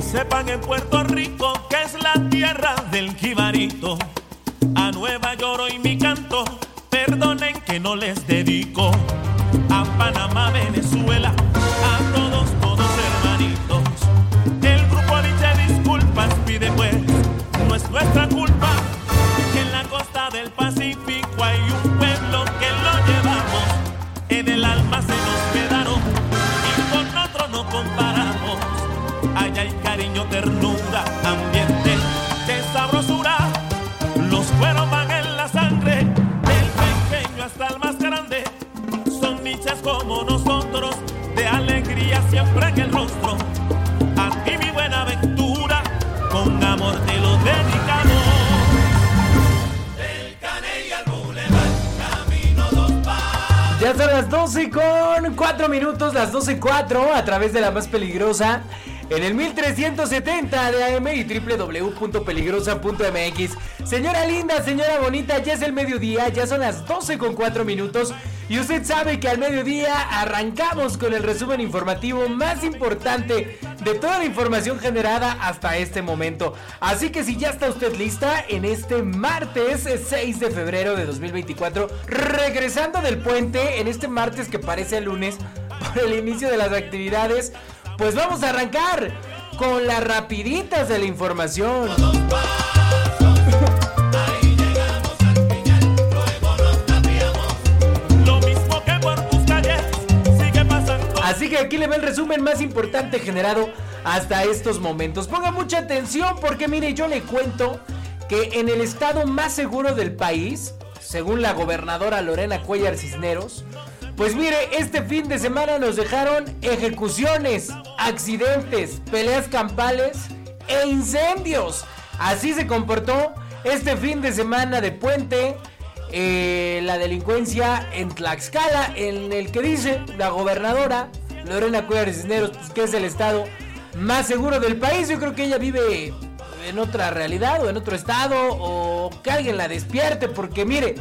Sepan en Puerto Rico que es la tierra del jibarito. A Nueva York y mi canto, perdonen que no les dedico. A Panamá, Venezuela, nosotros, de alegría siempre en el rostro. A ti mi buena aventura, con amor te lo dedicamos. Ya son las 12 con 4 minutos, las 12 4 a través de la más peligrosa en el 1370 de AM y www.peligrosa.mx. Señora linda, señora bonita, ya es el mediodía, ya son las 12 con 4 minutos y usted sabe que al mediodía arrancamos con el resumen informativo más importante de toda la información generada hasta este momento. Así que si ya está usted lista en este martes 6 de febrero de 2024, regresando del puente en este martes que parece el lunes por el inicio de las actividades, pues vamos a arrancar con las rapiditas de la información. Aquí le ve el resumen más importante generado hasta estos momentos. Ponga mucha atención porque mire, yo le cuento que en el estado más seguro del país, según la gobernadora Lorena Cuellar Cisneros, pues mire, este fin de semana nos dejaron ejecuciones, accidentes, peleas campales e incendios. Así se comportó este fin de semana de puente eh, la delincuencia en Tlaxcala, en el que dice la gobernadora Lorena Cuellar Cisneros, pues, que es el estado más seguro del país. Yo creo que ella vive en otra realidad o en otro estado o que alguien la despierte, porque mire,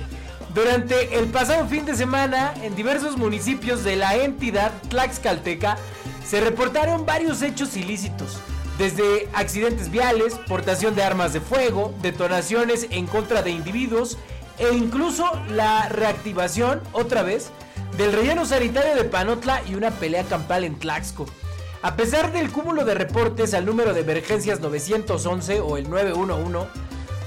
durante el pasado fin de semana en diversos municipios de la entidad Tlaxcalteca se reportaron varios hechos ilícitos. Desde accidentes viales, portación de armas de fuego, detonaciones en contra de individuos e incluso la reactivación, otra vez, del relleno sanitario de Panotla y una pelea campal en Tlaxco. A pesar del cúmulo de reportes al número de emergencias 911 o el 911,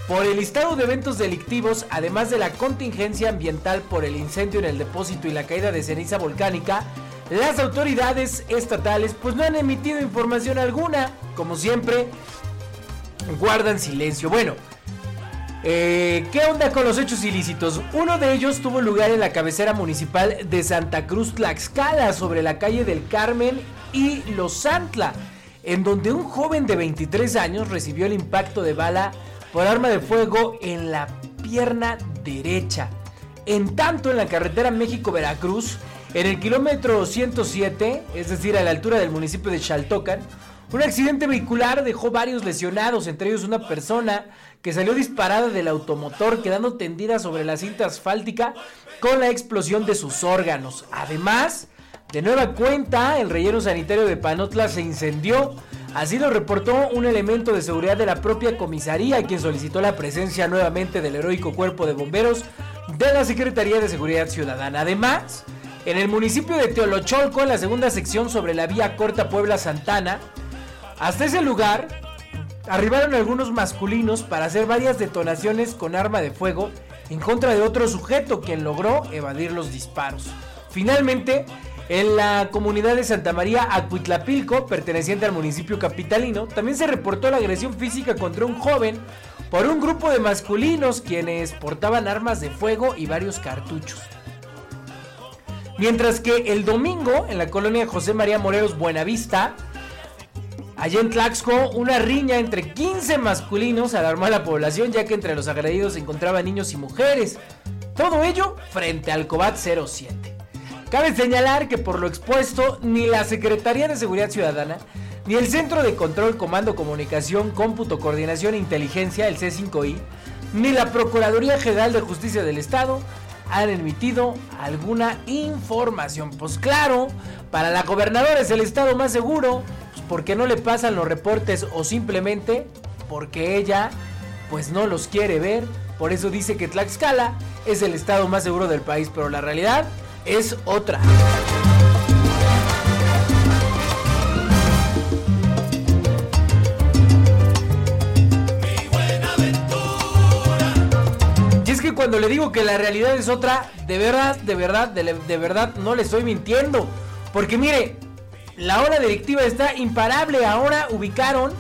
por el listado de eventos delictivos, además de la contingencia ambiental por el incendio en el depósito y la caída de ceniza volcánica, las autoridades estatales pues no han emitido información alguna, como siempre, guardan silencio. Bueno, eh, ¿qué onda con los hechos ilícitos? Uno de ellos tuvo lugar en la cabecera municipal de Santa Cruz Tlaxcala, sobre la calle del Carmen y Los Santla, en donde un joven de 23 años recibió el impacto de bala por arma de fuego en la pierna derecha. En tanto, en la carretera México-Veracruz, en el kilómetro 107, es decir, a la altura del municipio de Chaltocan, un accidente vehicular dejó varios lesionados, entre ellos una persona que salió disparada del automotor quedando tendida sobre la cinta asfáltica con la explosión de sus órganos. Además, de nueva cuenta, el relleno sanitario de Panotla se incendió. Así lo reportó un elemento de seguridad de la propia comisaría, quien solicitó la presencia nuevamente del heroico cuerpo de bomberos de la Secretaría de Seguridad Ciudadana. Además, en el municipio de Teolocholco, en la segunda sección sobre la vía corta Puebla-Santana, hasta ese lugar arribaron algunos masculinos para hacer varias detonaciones con arma de fuego en contra de otro sujeto, quien logró evadir los disparos. Finalmente, En la comunidad de Santa María Acuitlapilco, perteneciente al municipio capitalino, también se reportó la agresión física contra un joven por un grupo de masculinos quienes portaban armas de fuego y varios cartuchos. Mientras que el domingo, en la colonia José María Morelos Buenavista, allá en Tlaxco, una riña entre 15 masculinos alarmó a la población ya que entre los agredidos se encontraban niños y mujeres. Todo ello frente al COBAT 07. Cabe señalar que por lo expuesto, ni la Secretaría de Seguridad Ciudadana, ni el Centro de Control, Comando, Comunicación, Cómputo, Coordinación e Inteligencia, el C5I, ni la Procuraduría General de Justicia del Estado han emitido alguna información. Pues claro, para la gobernadora es el estado más seguro, pues porque no le pasan los reportes o simplemente porque ella pues no los quiere ver. Por eso dice que Tlaxcala es el estado más seguro del país, pero la realidad es otra. Cuando le digo que la realidad es otra, de verdad, de verdad, de, verdad no le estoy mintiendo. Porque mire, la hora directiva está imparable. Ahora ubicaron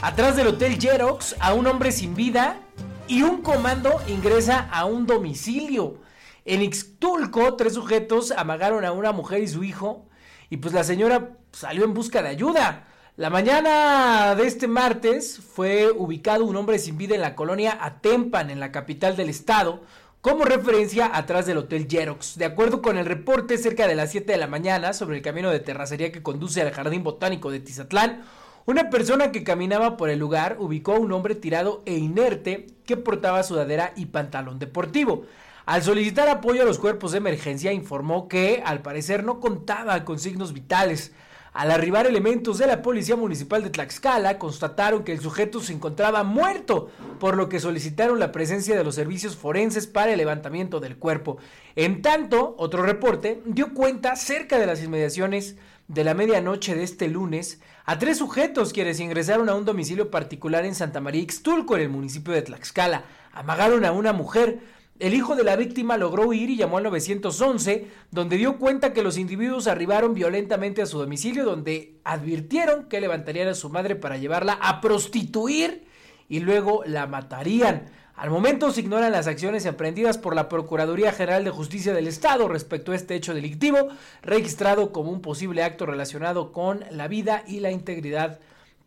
atrás del Hotel Jerox a un hombre sin vida y un comando ingresa a un domicilio. En Ixtulco, tres sujetos amagaron a una mujer y su hijo y pues la señora salió en busca de ayuda. La mañana de este martes fue ubicado un hombre sin vida en la colonia Atempan, en la capital del estado, como referencia atrás del Hotel Jerox. De acuerdo con el reporte, cerca de las 7 de la mañana, sobre el camino de terracería que conduce al Jardín Botánico de Tizatlán, una persona que caminaba por el lugar ubicó a un hombre tirado e inerte que portaba sudadera y pantalón deportivo. Al solicitar apoyo a los cuerpos de emergencia, informó que al parecer no contaba con signos vitales. Al arribar elementos de la Policía Municipal de Tlaxcala, constataron que el sujeto se encontraba muerto, por lo que solicitaron la presencia de los servicios forenses para el levantamiento del cuerpo. En tanto, otro reporte dio cuenta cerca de las inmediaciones de la medianoche de este lunes a tres sujetos quienes ingresaron a un domicilio particular en Santa María Ixtulco, en el municipio de Tlaxcala. Amagaron a una mujer, el hijo de la víctima logró huir y llamó al 911, donde dio cuenta que los individuos arribaron violentamente a su domicilio, donde advirtieron que levantarían a su madre para llevarla a prostituir y luego la matarían. Al momento se ignoran las acciones emprendidas por la Procuraduría General de Justicia del Estado respecto a este hecho delictivo, registrado como un posible acto relacionado con la vida y la integridad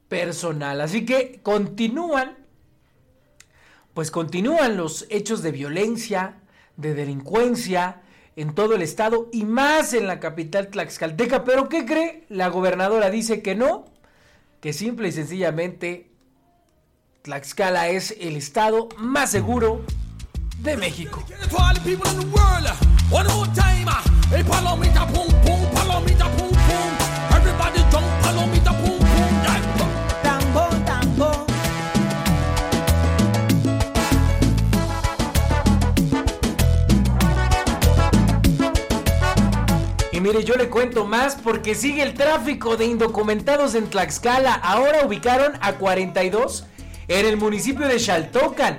personal. Así que continúan pues continúan los hechos de violencia, de delincuencia en todo el estado y más en la capital tlaxcalteca. Pero ¿qué cree? La gobernadora dice que no, que simple y sencillamente Tlaxcala es el estado más seguro de México. Mire, yo le cuento más porque sigue el tráfico de indocumentados en Tlaxcala. Ahora ubicaron a 42 en el municipio de Xaltocan.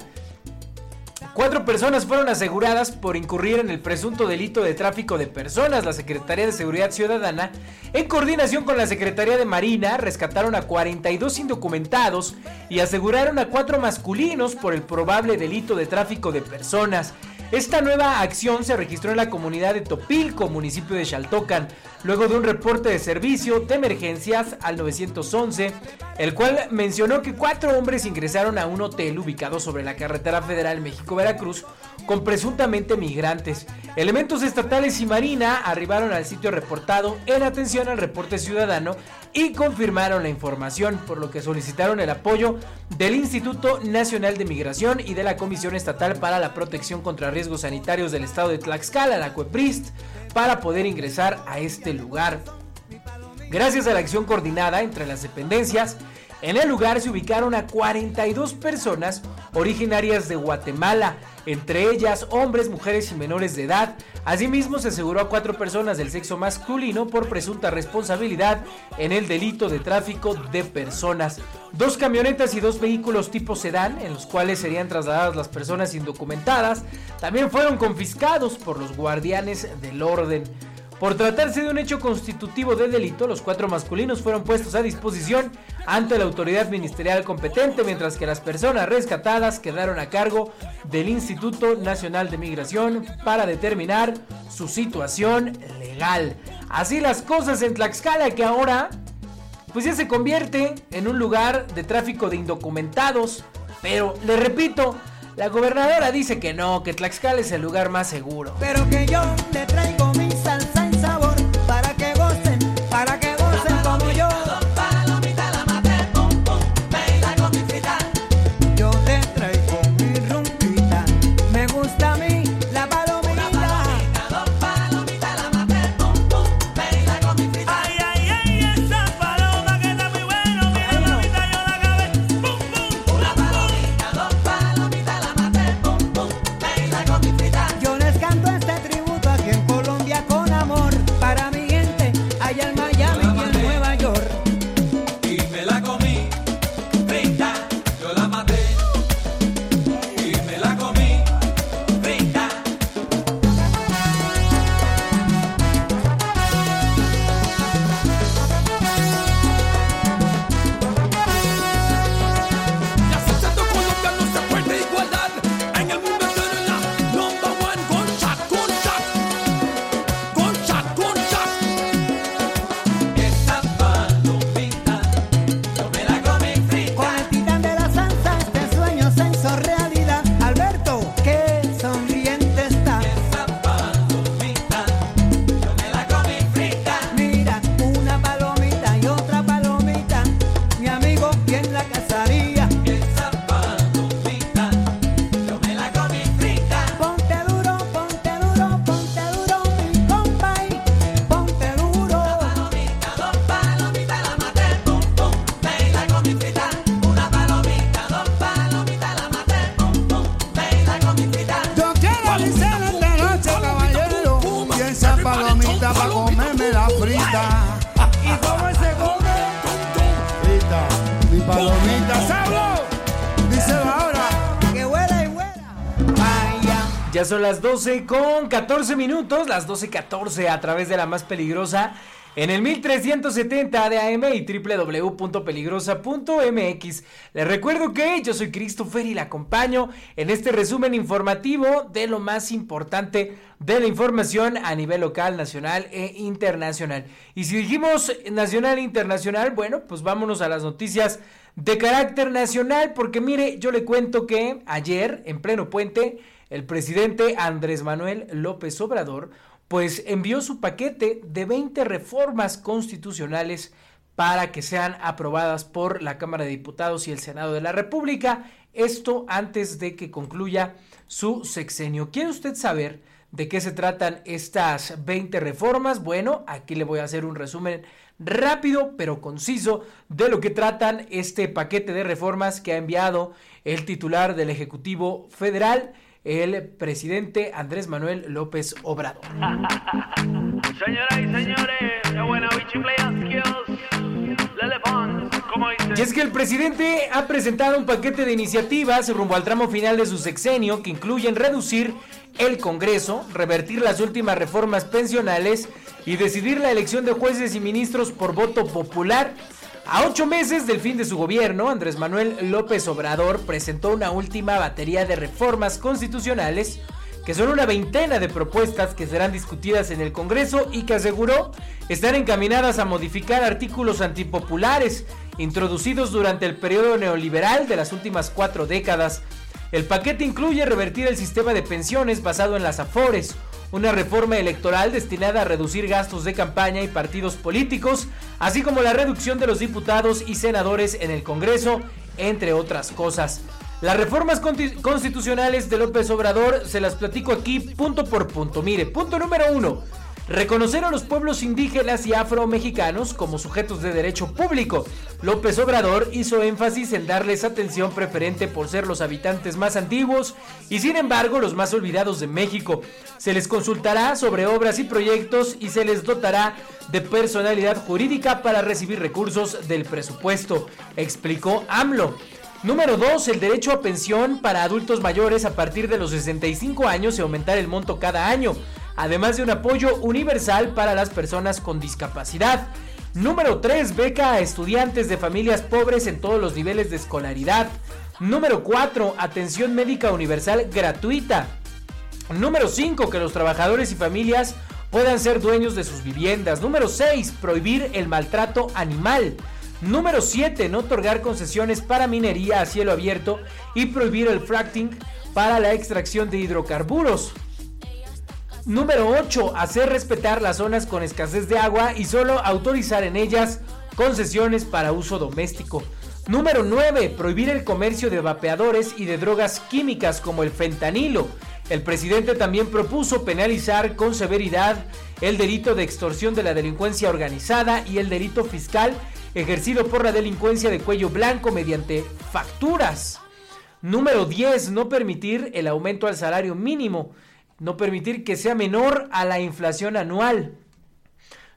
Cuatro personas fueron aseguradas por incurrir en el presunto delito de tráfico de personas. La Secretaría de Seguridad Ciudadana, en coordinación con la Secretaría de Marina, rescataron a 42 indocumentados y aseguraron a cuatro masculinos por el probable delito de tráfico de personas. Esta nueva acción se registró en la comunidad de Topilco, municipio de Xaltocan, luego de un reporte de servicio de emergencias al 911, el cual mencionó que cuatro hombres ingresaron a un hotel ubicado sobre la carretera federal México-Veracruz con presuntamente migrantes. Elementos estatales y marina arribaron al sitio reportado en atención al reporte ciudadano y confirmaron la información, por lo que solicitaron el apoyo del Instituto Nacional de Migración y de la Comisión Estatal para la Protección contra Riesgos Sanitarios del Estado de Tlaxcala, la CUEPRIST, para poder ingresar a este lugar. Gracias a la acción coordinada entre las dependencias, en el lugar se ubicaron a 42 personas originarias de Guatemala, entre ellas hombres, mujeres y menores de edad. Asimismo, se aseguró a cuatro personas del sexo masculino por presunta responsabilidad en el delito de tráfico de personas. Dos camionetas y dos vehículos tipo sedán, en los cuales serían trasladadas las personas indocumentadas, también fueron confiscados por los guardianes del orden. Por tratarse de un hecho constitutivo de delito, los cuatro masculinos fueron puestos a disposición ante la autoridad ministerial competente, mientras que las personas rescatadas quedaron a cargo del Instituto Nacional de Migración para determinar su situación legal. Así las cosas en Tlaxcala, que ahora pues ya se convierte en un lugar de tráfico de indocumentados. Pero, le repito, la gobernadora dice que no, que Tlaxcala es el lugar más seguro. Pero que yo le traigo Ya son las 12 con 14 minutos, las 12.14 a través de la más peligrosa en el 1370 de AM y www.peligrosa.mx. Les recuerdo que yo soy Christopher y la acompaño en este resumen informativo de lo más importante de la información a nivel local, nacional e internacional. Y si dijimos nacional e internacional, bueno, pues vámonos a las noticias de carácter nacional, porque mire, yo le cuento que ayer, en pleno puente, el presidente Andrés Manuel López Obrador, pues envió su paquete de 20 reformas constitucionales para que sean aprobadas por la Cámara de Diputados y el Senado de la República. Esto antes de que concluya su sexenio. ¿Quiere usted saber de qué se tratan estas 20 reformas? Bueno, aquí le voy a hacer un resumen rápido pero conciso de lo que tratan este paquete de reformas que ha enviado el titular del Ejecutivo Federal, el presidente Andrés Manuel López Obrador. Señoras y señores. Y es que el presidente ha presentado un paquete de iniciativas rumbo al tramo final de su sexenio que incluyen reducir el Congreso, revertir las últimas reformas pensionales y decidir la elección de jueces y ministros por voto popular. A ocho meses del fin de su gobierno, Andrés Manuel López Obrador presentó una última batería de reformas constitucionales que son una veintena de propuestas que serán discutidas en el Congreso y que aseguró están encaminadas a modificar artículos antipopulares introducidos durante el periodo neoliberal de las últimas cuatro décadas. El paquete incluye revertir el sistema de pensiones basado en las afores, una reforma electoral destinada a reducir gastos de campaña y partidos políticos, así como la reducción de los diputados y senadores en el Congreso, entre otras cosas. Las reformas constitucionales de López Obrador se las platico aquí punto por punto. Mire, punto número uno. Reconocer a los pueblos indígenas y afromexicanos como sujetos de derecho público. López Obrador hizo énfasis en darles atención preferente por ser los habitantes más antiguos y sin embargo los más olvidados de México. Se les consultará sobre obras y proyectos y se les dotará de personalidad jurídica para recibir recursos del presupuesto, explicó AMLO. Número 2. El derecho a pensión para adultos mayores a partir de los 65 años y aumentar el monto cada año. Además de un apoyo universal para las personas con discapacidad. Número 3, beca a estudiantes de familias pobres en todos los niveles de escolaridad. Número 4, atención médica universal gratuita. Número 5, que los trabajadores y familias puedan ser dueños de sus viviendas. Número 6, prohibir el maltrato animal. Número 7, no otorgar concesiones para minería a cielo abierto y prohibir el fracking para la extracción de hidrocarburos. Número 8, hacer respetar las zonas con escasez de agua y solo autorizar en ellas concesiones para uso doméstico. Número 9, prohibir el comercio de vapeadores y de drogas químicas como el fentanilo. El presidente también propuso penalizar con severidad el delito de extorsión de la delincuencia organizada y el delito fiscal ejercido por la delincuencia de cuello blanco mediante facturas. Número 10. No permitir el aumento al salario mínimo. No permitir que sea menor a la inflación anual.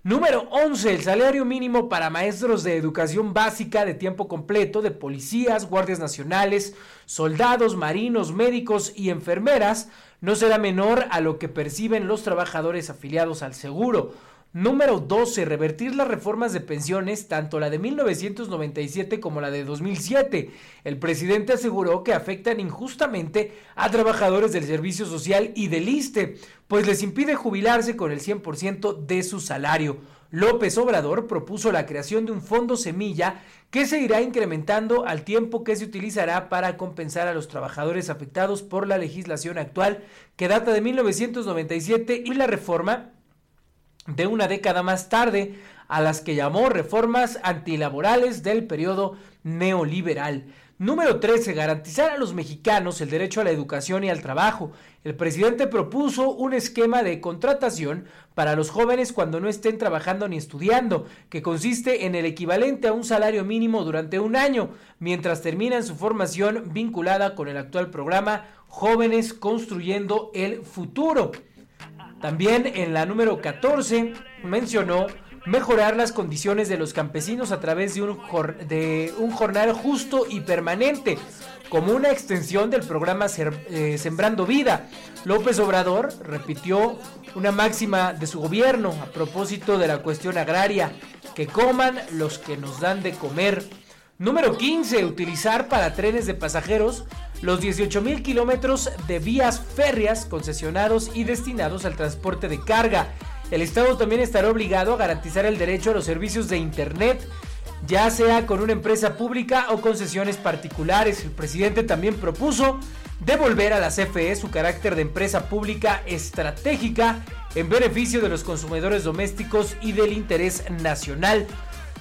Número 11. El salario mínimo para maestros de educación básica de tiempo completo, de policías, guardias nacionales, soldados, marinos, médicos y enfermeras no será menor a lo que perciben los trabajadores afiliados al seguro. Número 12. Revertir las reformas de pensiones, tanto la de 1997 como la de 2007. El presidente aseguró que afectan injustamente a trabajadores del Servicio Social y del ISTE, pues les impide jubilarse con el 100% de su salario. López Obrador propuso la creación de un fondo semilla que se irá incrementando al tiempo que se utilizará para compensar a los trabajadores afectados por la legislación actual que data de 1997 y la reforma de una década más tarde, a las que llamó reformas antilaborales del periodo neoliberal. Número 13. Garantizar a los mexicanos el derecho a la educación y al trabajo. El presidente propuso un esquema de contratación para los jóvenes cuando no estén trabajando ni estudiando, que consiste en el equivalente a un salario mínimo durante un año, mientras terminan su formación vinculada con el actual programa Jóvenes Construyendo el Futuro. También en la número 14 mencionó mejorar las condiciones de los campesinos a través de un, jornal justo y permanente, como una extensión del programa eh, Sembrando Vida. López Obrador repitió una máxima de su gobierno a propósito de la cuestión agraria, que coman los que nos dan de comer. Número 15. Utilizar para trenes de pasajeros los 18 mil kilómetros de vías férreas concesionados y destinados al transporte de carga. El Estado también estará obligado a garantizar el derecho a los servicios de Internet, ya sea con una empresa pública o concesiones particulares. El presidente también propuso devolver a la CFE su carácter de empresa pública estratégica en beneficio de los consumidores domésticos y del interés nacional.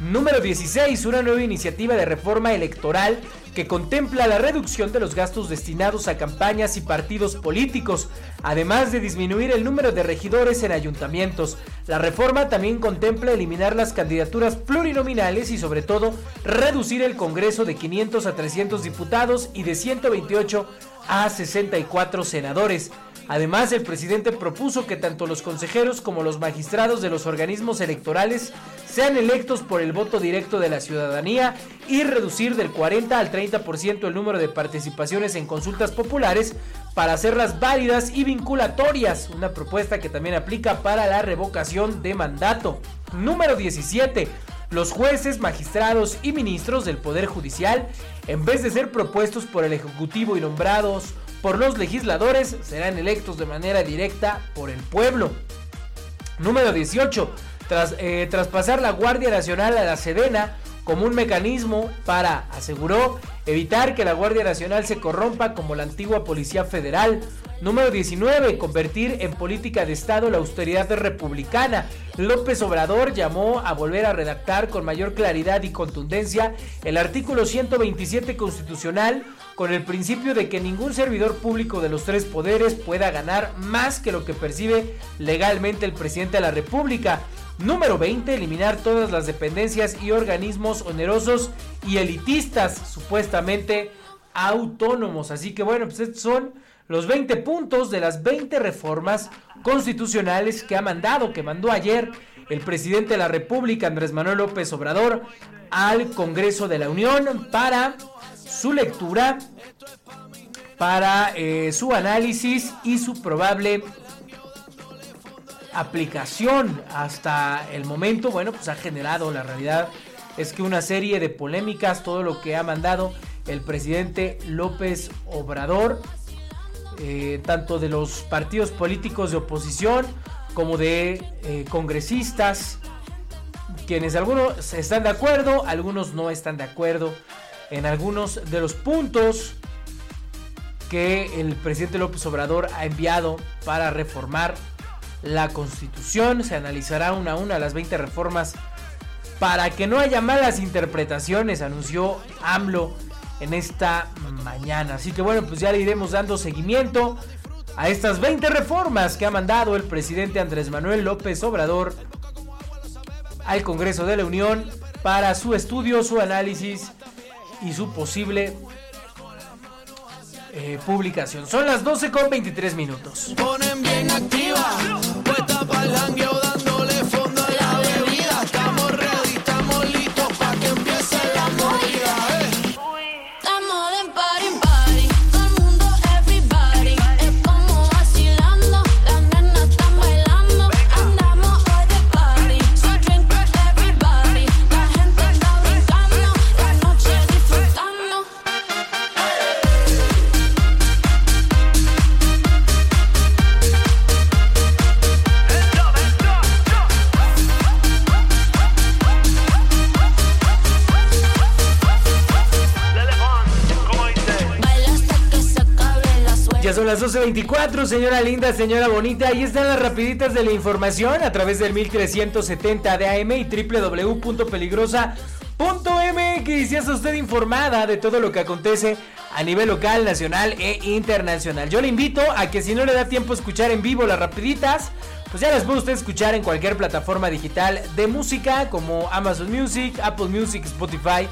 Número 16. Una nueva iniciativa de reforma electoral que contempla la reducción de los gastos destinados a campañas y partidos políticos, además de disminuir el número de regidores en ayuntamientos. La reforma también contempla eliminar las candidaturas plurinominales y sobre todo reducir el Congreso de 500 a 300 diputados y de 128 a 64 senadores. Además, el presidente propuso que tanto los consejeros como los magistrados de los organismos electorales sean electos por el voto directo de la ciudadanía y reducir del 40 al 30% el número de participaciones en consultas populares para hacerlas válidas y vinculatorias, una propuesta que también aplica para la revocación de mandato. Número 17. Los jueces, magistrados y ministros del Poder Judicial, en vez de ser propuestos por el Ejecutivo y nombrados por los legisladores, serán electos de manera directa por el pueblo. Número 18. Tras eh, traspasar la Guardia Nacional a la Sedena como un mecanismo para, aseguró, evitar que la Guardia Nacional se corrompa como la antigua Policía Federal. Número 19. Convertir en política de Estado la austeridad republicana. López Obrador llamó a volver a redactar con mayor claridad y contundencia el artículo 127 constitucional con el principio de que ningún servidor público de los tres poderes pueda ganar más que lo que percibe legalmente el presidente de la República. Número 20. Eliminar todas las dependencias y organismos onerosos y elitistas supuestamente autónomos. Así que bueno, pues estos son los 20 puntos de las 20 reformas constitucionales que ha mandado, que mandó ayer el presidente de la República, Andrés Manuel López Obrador, al Congreso de la Unión para su lectura, para eh, su análisis y su probable aplicación. Hasta el momento, bueno, pues ha generado la realidad es que una serie de polémicas, todo lo que ha mandado el presidente López Obrador, eh, tanto de los partidos políticos de oposición como de eh, congresistas, quienes algunos están de acuerdo, algunos no están de acuerdo en algunos de los puntos que el presidente López Obrador ha enviado para reformar la constitución. Se analizará una a una las 20 reformas para que no haya malas interpretaciones, anunció AMLO en esta mañana. Así que bueno, pues ya le iremos dando seguimiento a estas 20 reformas que ha mandado el presidente Andrés Manuel López Obrador al Congreso de la Unión para su estudio, su análisis y su posible eh, publicación. Son las 12 con 23 minutos. ponen bien activa. Las 12.24, señora linda, señora bonita. Ahí están las rapiditas de la información a través del 1370 de AM y www.peligrosa.mx. Ya está usted informada de todo lo que acontece a nivel local, nacional e internacional. Yo le invito a que si no le da tiempo a escuchar en vivo las rapiditas, pues ya las puede usted escuchar en cualquier plataforma digital de música como Amazon Music, Apple Music, Spotify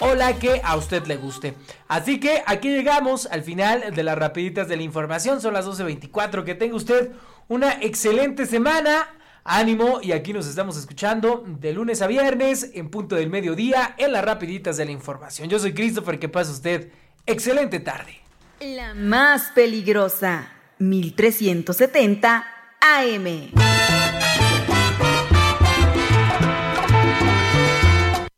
o la que a usted le guste. Así que aquí llegamos al final de las rapiditas de la información. Son las 12.24. Que tenga usted una excelente semana. Ánimo y aquí nos estamos escuchando de lunes a viernes en punto del mediodía en las rapiditas de la información. Yo soy Christopher, que pase usted excelente tarde. La más peligrosa, 1370 AM.